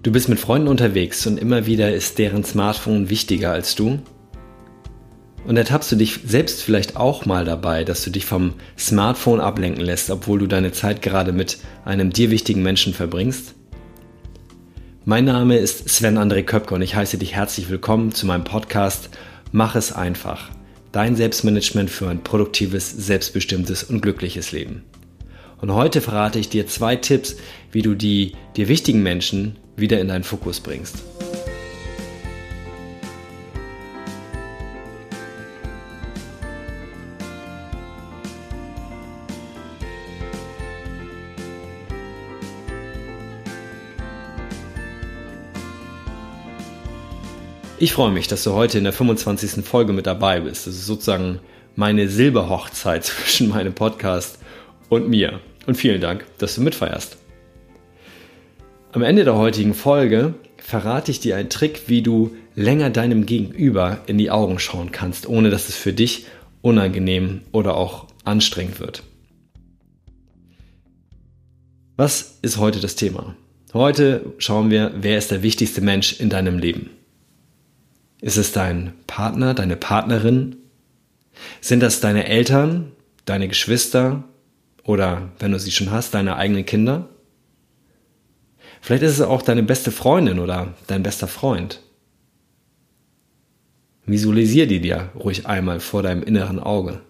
Du bist mit Freunden unterwegs und immer wieder ist deren Smartphone wichtiger als du. Und ertappst du dich selbst vielleicht auch mal dabei, dass du dich vom Smartphone ablenken lässt, obwohl du deine Zeit gerade mit einem dir wichtigen Menschen verbringst? Mein Name ist Sven André Köpke und ich heiße dich herzlich willkommen zu meinem Podcast Mach es einfach. Dein Selbstmanagement für ein produktives, selbstbestimmtes und glückliches Leben. Und heute verrate ich dir zwei Tipps, wie du die dir wichtigen Menschen wieder in deinen Fokus bringst. Ich freue mich, dass du heute in der 25. Folge mit dabei bist. Das ist sozusagen meine Silberhochzeit zwischen meinem Podcast und mir. Und vielen Dank, dass du mitfeierst. Am Ende der heutigen Folge verrate ich dir einen Trick, wie du länger deinem Gegenüber in die Augen schauen kannst, ohne dass es für dich unangenehm oder auch anstrengend wird. Was ist heute das Thema? Heute schauen wir, wer ist der wichtigste Mensch in deinem Leben? Ist es dein Partner, deine Partnerin? Sind das deine Eltern, deine Geschwister oder, wenn du sie schon hast, deine eigenen Kinder? Vielleicht ist es auch deine beste Freundin oder dein bester Freund. Visualisier die dir ruhig einmal vor deinem inneren Auge.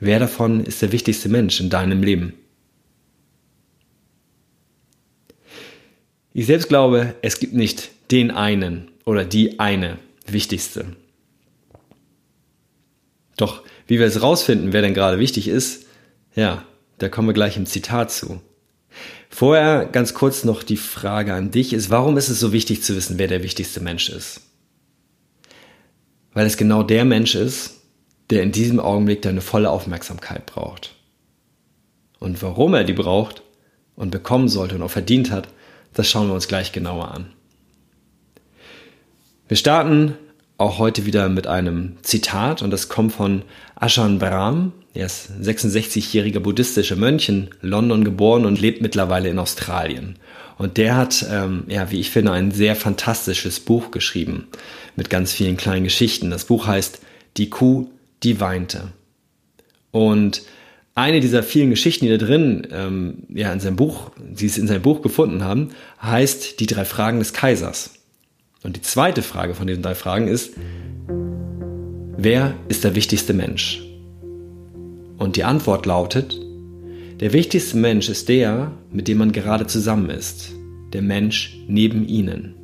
Wer davon ist der wichtigste Mensch in deinem Leben? Ich selbst glaube, es gibt nicht den einen oder die eine wichtigste. Doch wie wir es rausfinden, wer denn gerade wichtig ist, ja, da kommen wir gleich im Zitat zu. Vorher ganz kurz noch die Frage an dich ist, warum ist es so wichtig zu wissen, wer der wichtigste Mensch ist? Weil es genau der Mensch ist, der in diesem Augenblick deine volle Aufmerksamkeit braucht. Und warum er die braucht und bekommen sollte und auch verdient hat, das schauen wir uns gleich genauer an. Wir starten auch heute wieder mit einem Zitat und das kommt von Ashan Brahm. Er ist 66-jähriger buddhistischer Mönch in London geboren und lebt mittlerweile in Australien. Und der hat, ähm, ja, wie ich finde, ein sehr fantastisches Buch geschrieben mit ganz vielen kleinen Geschichten. Das Buch heißt Die Kuh, die weinte. Und eine dieser vielen Geschichten, die da drin, ähm, ja, in seinem Buch, sie es in seinem Buch gefunden haben, heißt Die drei Fragen des Kaisers. Und die zweite Frage von diesen drei Fragen ist, wer ist der wichtigste Mensch? Und die Antwort lautet, der wichtigste Mensch ist der, mit dem man gerade zusammen ist, der Mensch neben ihnen.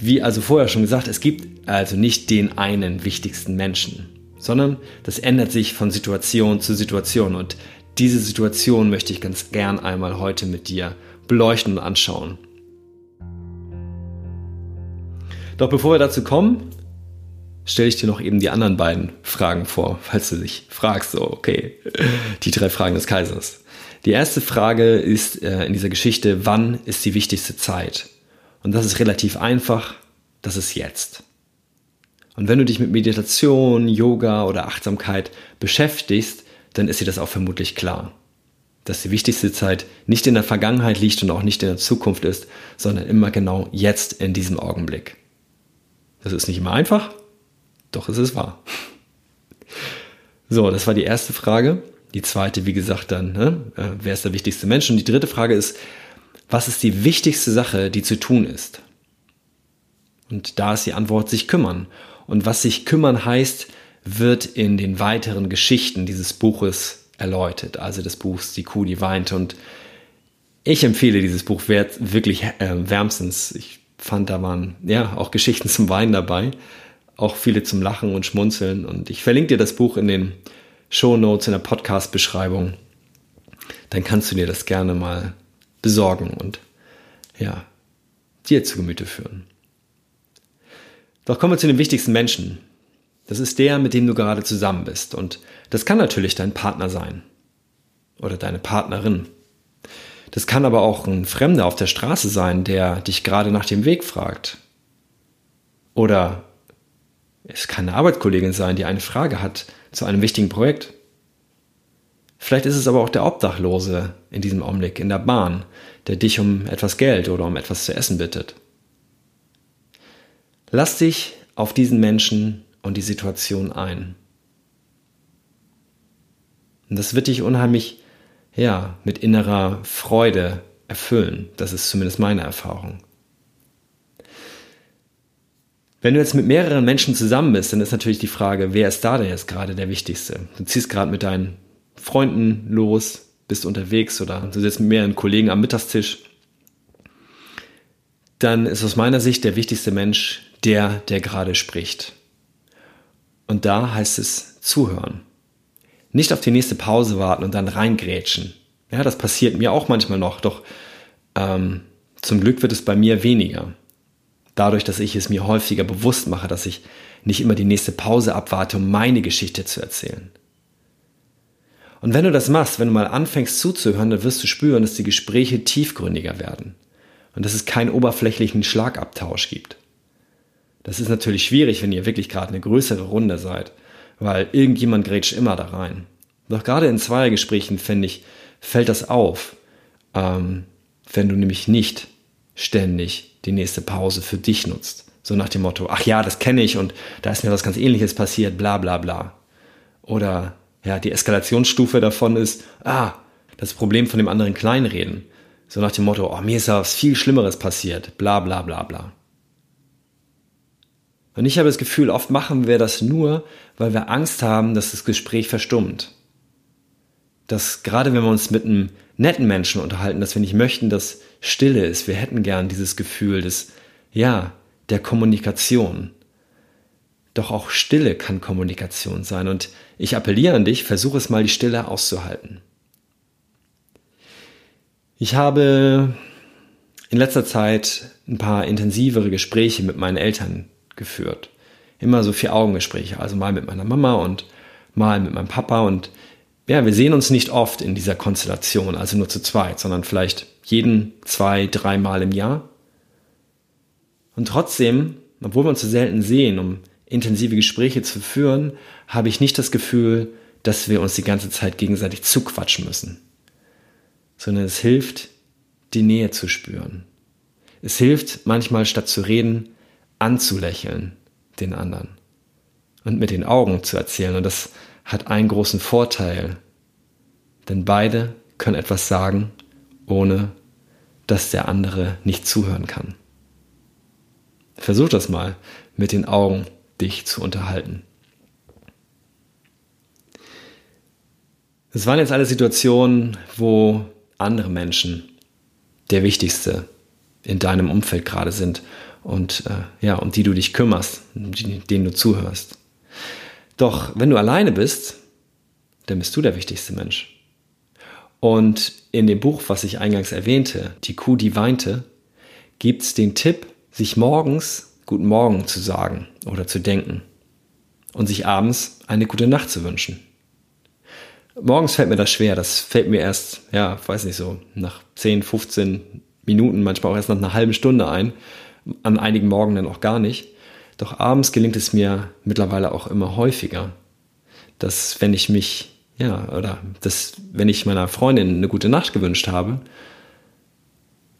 Wie also vorher schon gesagt, es gibt also nicht den einen wichtigsten Menschen, sondern das ändert sich von Situation zu Situation und diese Situation möchte ich ganz gern einmal heute mit dir beleuchten und anschauen. Doch bevor wir dazu kommen, stelle ich dir noch eben die anderen beiden Fragen vor, falls du dich fragst, so, okay, die drei Fragen des Kaisers. Die erste Frage ist äh, in dieser Geschichte, wann ist die wichtigste Zeit? Und das ist relativ einfach, das ist jetzt. Und wenn du dich mit Meditation, Yoga oder Achtsamkeit beschäftigst, dann ist dir das auch vermutlich klar, dass die wichtigste Zeit nicht in der Vergangenheit liegt und auch nicht in der Zukunft ist, sondern immer genau jetzt in diesem Augenblick. Das ist nicht immer einfach, doch es ist wahr. So, das war die erste Frage. Die zweite, wie gesagt, dann, ne? Äh, wer ist der wichtigste Mensch? Und die dritte Frage ist, was ist die wichtigste Sache, die zu tun ist? Und da ist die Antwort, sich kümmern. Und was sich kümmern heißt, wird in den weiteren Geschichten dieses Buches erläutert. Also des Buchs Die Kuh, die weint. Und ich empfehle dieses Buch wirklich äh, wärmstens. Ich fand, da waren ja auch Geschichten zum Weinen dabei, auch viele zum Lachen und Schmunzeln. Und ich verlinke dir das Buch in den Show Notes in der Podcast-Beschreibung. Dann kannst du dir das gerne mal besorgen und ja, dir zu Gemüte führen. Doch kommen wir zu den wichtigsten Menschen. Das ist der, mit dem du gerade zusammen bist. Und das kann natürlich dein Partner sein. Oder deine Partnerin. Das kann aber auch ein Fremder auf der Straße sein, der dich gerade nach dem Weg fragt. Oder es kann eine Arbeitskollegin sein, die eine Frage hat zu einem wichtigen Projekt. Vielleicht ist es aber auch der Obdachlose in diesem Augenblick in der Bahn, der dich um etwas Geld oder um etwas zu essen bittet. Lass dich auf diesen Menschen und die Situation ein. Und das wird dich unheimlich, ja, mit innerer Freude erfüllen. Das ist zumindest meine Erfahrung. Wenn du jetzt mit mehreren Menschen zusammen bist, dann ist natürlich die Frage, wer ist da denn jetzt gerade der Wichtigste? Du ziehst gerade mit deinen Freunden los, bist unterwegs oder du sitzt mit mehreren Kollegen am Mittagstisch. Dann ist aus meiner Sicht der wichtigste Mensch der, der gerade spricht. Und da heißt es zuhören. Nicht auf die nächste Pause warten und dann reingrätschen. Ja, das passiert mir auch manchmal noch, doch ähm, zum Glück wird es bei mir weniger dadurch, dass ich es mir häufiger bewusst mache, dass ich nicht immer die nächste Pause abwarte, um meine Geschichte zu erzählen. Und wenn du das machst, wenn du mal anfängst zuzuhören, dann wirst du spüren, dass die Gespräche tiefgründiger werden und dass es keinen oberflächlichen Schlagabtausch gibt. Das ist natürlich schwierig, wenn ihr wirklich gerade eine größere Runde seid, weil irgendjemand grätscht immer da rein. Doch gerade in Zweiergesprächen, finde ich, fällt das auf, ähm, wenn du nämlich nicht ständig die nächste Pause für dich nutzt. So nach dem Motto, ach ja, das kenne ich und da ist mir was ganz ähnliches passiert, bla bla bla. Oder ja, die Eskalationsstufe davon ist, ah, das Problem von dem anderen kleinreden. So nach dem Motto, oh, mir ist was viel Schlimmeres passiert, bla bla bla bla. Und ich habe das Gefühl, oft machen wir das nur, weil wir Angst haben, dass das Gespräch verstummt. Dass gerade wenn wir uns mit einem netten Menschen unterhalten, dass wir nicht möchten, dass Stille ist. Wir hätten gern dieses Gefühl des, ja, der Kommunikation. Doch auch Stille kann Kommunikation sein. Und ich appelliere an dich, versuche es mal, die Stille auszuhalten. Ich habe in letzter Zeit ein paar intensivere Gespräche mit meinen Eltern geführt. Immer so vier Augengespräche, also mal mit meiner Mama und mal mit meinem Papa und ja, wir sehen uns nicht oft in dieser Konstellation, also nur zu zweit, sondern vielleicht jeden zwei, dreimal im Jahr. Und trotzdem, obwohl wir uns so selten sehen, um intensive Gespräche zu führen, habe ich nicht das Gefühl, dass wir uns die ganze Zeit gegenseitig zuquatschen müssen, sondern es hilft, die Nähe zu spüren. Es hilft manchmal, statt zu reden, anzulächeln den anderen und mit den Augen zu erzählen. Und das hat einen großen Vorteil, denn beide können etwas sagen, ohne dass der andere nicht zuhören kann. Versuch das mal, mit den Augen dich zu unterhalten. Es waren jetzt alle Situationen, wo andere Menschen der wichtigste in deinem Umfeld gerade sind und äh, ja, um die du dich kümmerst, denen du zuhörst. Doch wenn du alleine bist, dann bist du der wichtigste Mensch. Und in dem Buch, was ich eingangs erwähnte, Die Kuh, die weinte, gibt es den Tipp, sich morgens Guten Morgen zu sagen oder zu denken und sich abends eine gute Nacht zu wünschen. Morgens fällt mir das schwer, das fällt mir erst, ja, weiß nicht so, nach 10, 15 Minuten, manchmal auch erst nach einer halben Stunde ein, an einigen Morgen dann auch gar nicht. Doch abends gelingt es mir mittlerweile auch immer häufiger, dass wenn ich mich, ja, oder dass wenn ich meiner Freundin eine gute Nacht gewünscht habe,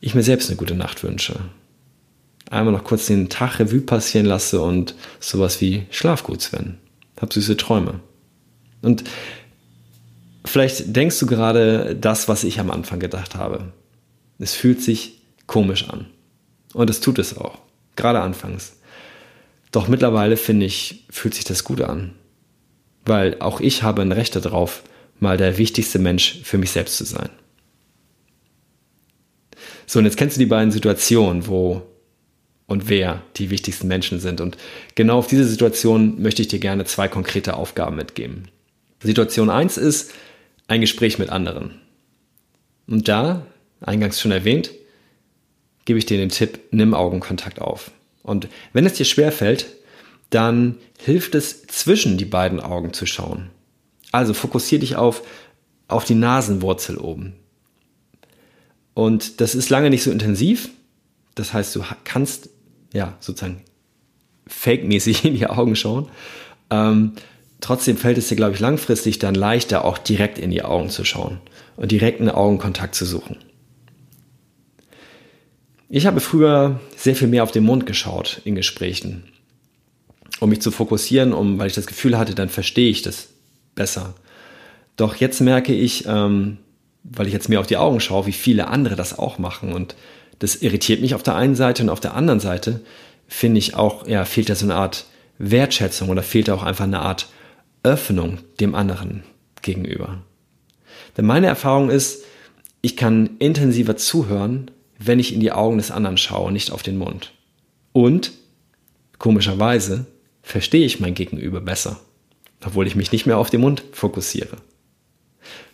ich mir selbst eine gute Nacht wünsche. Einmal noch kurz den Tag Revue passieren lasse und sowas wie Schlaf gut, Sven. Hab süße Träume. Und vielleicht denkst du gerade das, was ich am Anfang gedacht habe. Es fühlt sich komisch an. Und es tut es auch. Gerade anfangs. Doch mittlerweile finde ich, fühlt sich das gut an. Weil auch ich habe ein Recht darauf, mal der wichtigste Mensch für mich selbst zu sein. So, und jetzt kennst du die beiden Situationen, wo und wer die wichtigsten Menschen sind. Und genau auf diese Situation möchte ich dir gerne zwei konkrete Aufgaben mitgeben. Situation eins ist ein Gespräch mit anderen. Und da, eingangs schon erwähnt, gebe ich dir den Tipp, nimm Augenkontakt auf. Und wenn es dir schwerfällt, dann hilft es, zwischen die beiden Augen zu schauen. Also fokussiere dich auf, auf die Nasenwurzel oben. Und das ist lange nicht so intensiv. Das heißt, du kannst ja sozusagen fake-mäßig in die Augen schauen. Ähm, Trotzdem fällt es dir, glaube ich, langfristig dann leichter, auch direkt in die Augen zu schauen und direkten Augenkontakt zu suchen. Ich habe früher sehr viel mehr auf den Mund geschaut in Gesprächen, um mich zu fokussieren, um, weil ich das Gefühl hatte, dann verstehe ich das besser. Doch jetzt merke ich, ähm, weil ich jetzt mehr auf die Augen schaue, wie viele andere das auch machen und das irritiert mich auf der einen Seite und auf der anderen Seite finde ich auch, ja, fehlt da so eine Art Wertschätzung oder fehlt da auch einfach eine Art Öffnung dem anderen gegenüber. Denn meine Erfahrung ist, ich kann intensiver zuhören, wenn ich in die Augen des anderen schaue, nicht auf den Mund. Und, komischerweise, verstehe ich mein Gegenüber besser, obwohl ich mich nicht mehr auf den Mund fokussiere.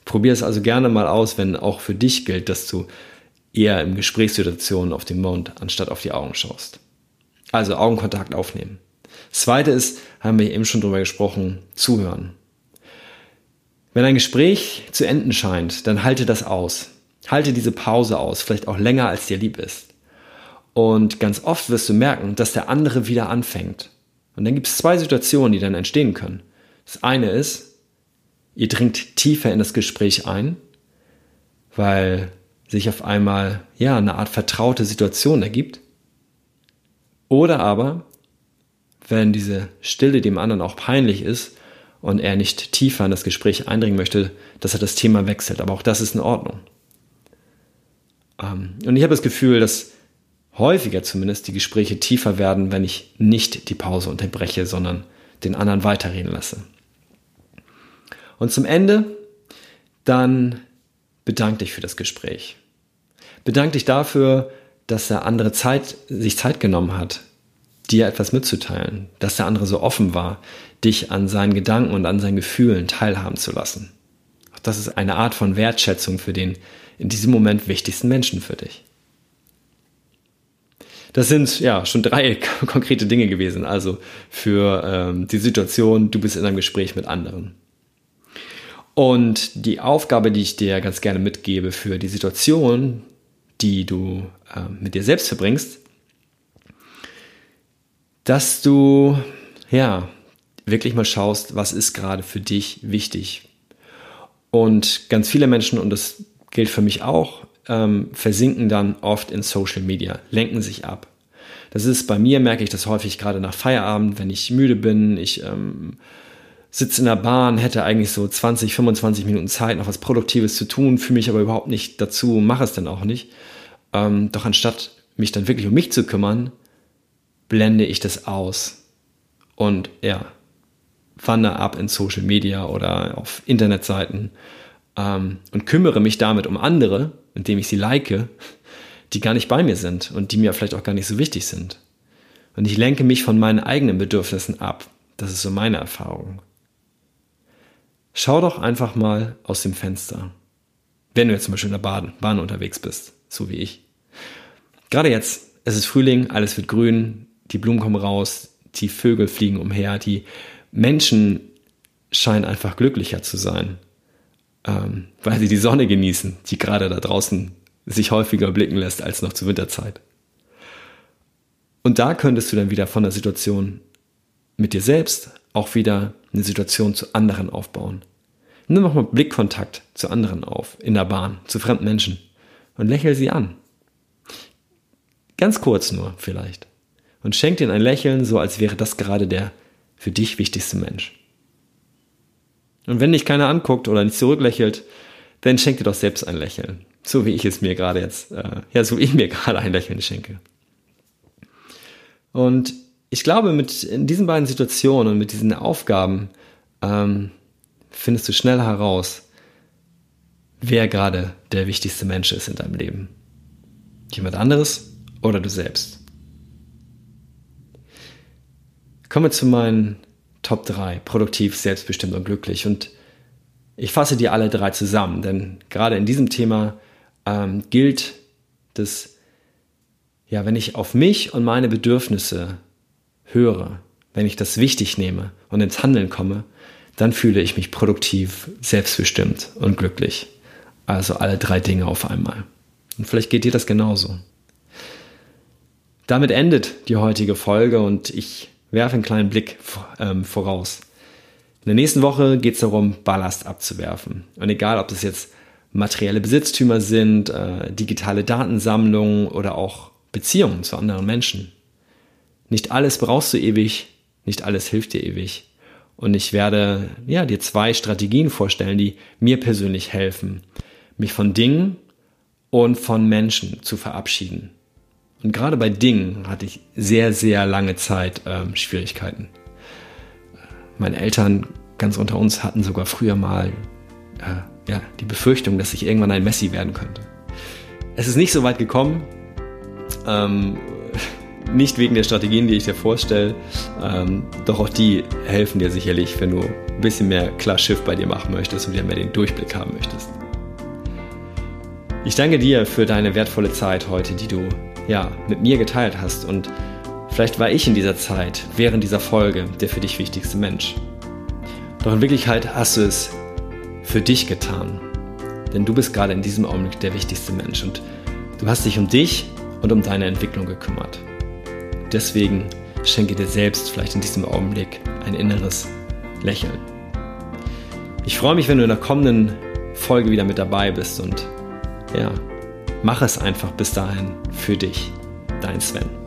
Probier es also gerne mal aus, wenn auch für dich gilt, dass du eher in Gesprächssituationen auf den Mund anstatt auf die Augen schaust. Also Augenkontakt aufnehmen. Zweite ist, haben wir eben schon drüber gesprochen, zuhören. Wenn ein Gespräch zu enden scheint, dann halte das aus. Halte diese Pause aus, vielleicht auch länger als dir lieb ist. Und ganz oft wirst du merken, dass der andere wieder anfängt. Und dann gibt es zwei Situationen, die dann entstehen können. Das eine ist, ihr dringt tiefer in das Gespräch ein, weil sich auf einmal ja eine Art vertraute Situation ergibt. Oder aber, wenn diese Stille dem anderen auch peinlich ist und er nicht tiefer in das Gespräch eindringen möchte, dass er das Thema wechselt. Aber auch das ist in Ordnung. Ähm, und ich habe das Gefühl, dass häufiger zumindest die Gespräche tiefer werden, wenn ich nicht die Pause unterbreche, sondern den anderen weiterreden lasse. Und zum Ende dann bedank dich für das Gespräch. Bedank dich dafür, dass der andere Zeit, sich Zeit genommen hat, dir etwas mitzuteilen, dass der andere so offen war, dich an seinen Gedanken und an seinen Gefühlen teilhaben zu lassen. Auch das ist eine Art von Wertschätzung für den in diesem Moment wichtigsten Menschen für dich. Das sind ja schon drei konkrete Dinge gewesen, also für ähm, die Situation, du bist in einem Gespräch mit anderen. Und die Aufgabe, die ich dir ganz gerne mitgebe für die Situation, die du äh, mit dir selbst verbringst, dass du ja wirklich mal schaust, was ist gerade für dich wichtig. Und ganz viele Menschen, und das gilt für mich auch, ähm, versinken dann oft in Social Media, lenken sich ab. Das ist bei mir, merke ich das häufig gerade nach Feierabend, wenn ich müde bin, ich ähm, sitze in der Bahn, hätte eigentlich so 20, 25 Minuten Zeit, noch was Produktives zu tun, fühle mich aber überhaupt nicht dazu, mache es dann auch nicht. Ähm, doch anstatt mich dann wirklich um mich zu kümmern, blende ich das aus und ja, wandere ab in Social Media oder auf Internetseiten ähm, und kümmere mich damit um andere, indem ich sie like, die gar nicht bei mir sind und die mir vielleicht auch gar nicht so wichtig sind. Und ich lenke mich von meinen eigenen Bedürfnissen ab. Das ist so meine Erfahrung. Schau doch einfach mal aus dem Fenster. Wenn du jetzt zum Beispiel in der Bahn, Bahn unterwegs bist, so wie ich. Gerade jetzt, es ist Frühling, alles wird grün, die Blumen kommen raus, die Vögel fliegen umher, die Menschen scheinen einfach glücklicher zu sein, ähm, weil sie die Sonne genießen, die gerade da draußen sich häufiger blicken lässt als noch zur Winterzeit. Und da könntest du dann wieder von der Situation mit dir selbst auch wieder eine Situation zu anderen aufbauen. Nimm noch mal Blickkontakt zu anderen auf, in der Bahn, zu fremden Menschen und lächel sie an. Ganz kurz nur vielleicht. Und schenk ihnen ein Lächeln, so als wäre das gerade der für dich wichtigste Mensch. Und wenn dich keiner anguckt oder nicht zurücklächelt, dann schenk dir doch selbst ein Lächeln. So wie ich es mir gerade jetzt, äh, ja, so wie ich mir gerade ein Lächeln schenke. Und ich glaube, mit in diesen beiden Situationen und mit diesen Aufgaben ähm, findest du schnell heraus, wer gerade der wichtigste Mensch ist in deinem Leben. Jemand anderes oder du selbst. Kommen wir zu meinen Top 3, produktiv, selbstbestimmt und glücklich. Und ich fasse die alle drei zusammen, denn gerade in diesem Thema ähm, gilt dass, ja, wenn ich auf mich und meine Bedürfnisse höre, wenn ich das wichtig nehme und ins Handeln komme, dann fühle ich mich produktiv, selbstbestimmt und glücklich. Also alle drei Dinge auf einmal. Und vielleicht geht dir das genauso. Damit endet die heutige Folge und ich werfe einen kleinen Blick ähm, voraus. In der nächsten Woche geht es darum, Ballast abzuwerfen. Und egal, ob das jetzt materielle Besitztümer sind, äh, digitale Datensammlungen oder auch Beziehungen zu anderen Menschen. Nicht alles brauchst du ewig, nicht alles hilft dir ewig. Und ich werde ja, dir zwei Strategien vorstellen, die mir persönlich helfen, mich von Dingen und von Menschen zu verabschieden. Und gerade bei Dingen hatte ich sehr, sehr lange Zeit ähm, Schwierigkeiten. Meine Eltern, ganz unter uns, hatten sogar früher mal äh, ja, die Befürchtung, dass ich irgendwann ein Messi werden könnte. Es ist nicht so weit gekommen. Ähm, nicht wegen der Strategien, die ich dir vorstelle, ähm, doch auch die helfen dir sicherlich, wenn du ein bisschen mehr klar Schiff bei dir machen möchtest und wieder mehr den Durchblick haben möchtest. Ich danke dir für deine wertvolle Zeit heute, die du ja mit mir geteilt hast und vielleicht war ich in dieser Zeit, während dieser Folge, der für dich wichtigste Mensch. Doch in Wirklichkeit hast du es für dich getan, denn du bist gerade in diesem Augenblick der wichtigste Mensch und du hast dich um dich und um deine Entwicklung gekümmert. Deswegen schenke dir selbst vielleicht in diesem Augenblick ein inneres Lächeln. Ich freue mich, wenn du in der kommenden Folge wieder mit dabei bist und ja, mach es einfach bis dahin für dich, dein Sven.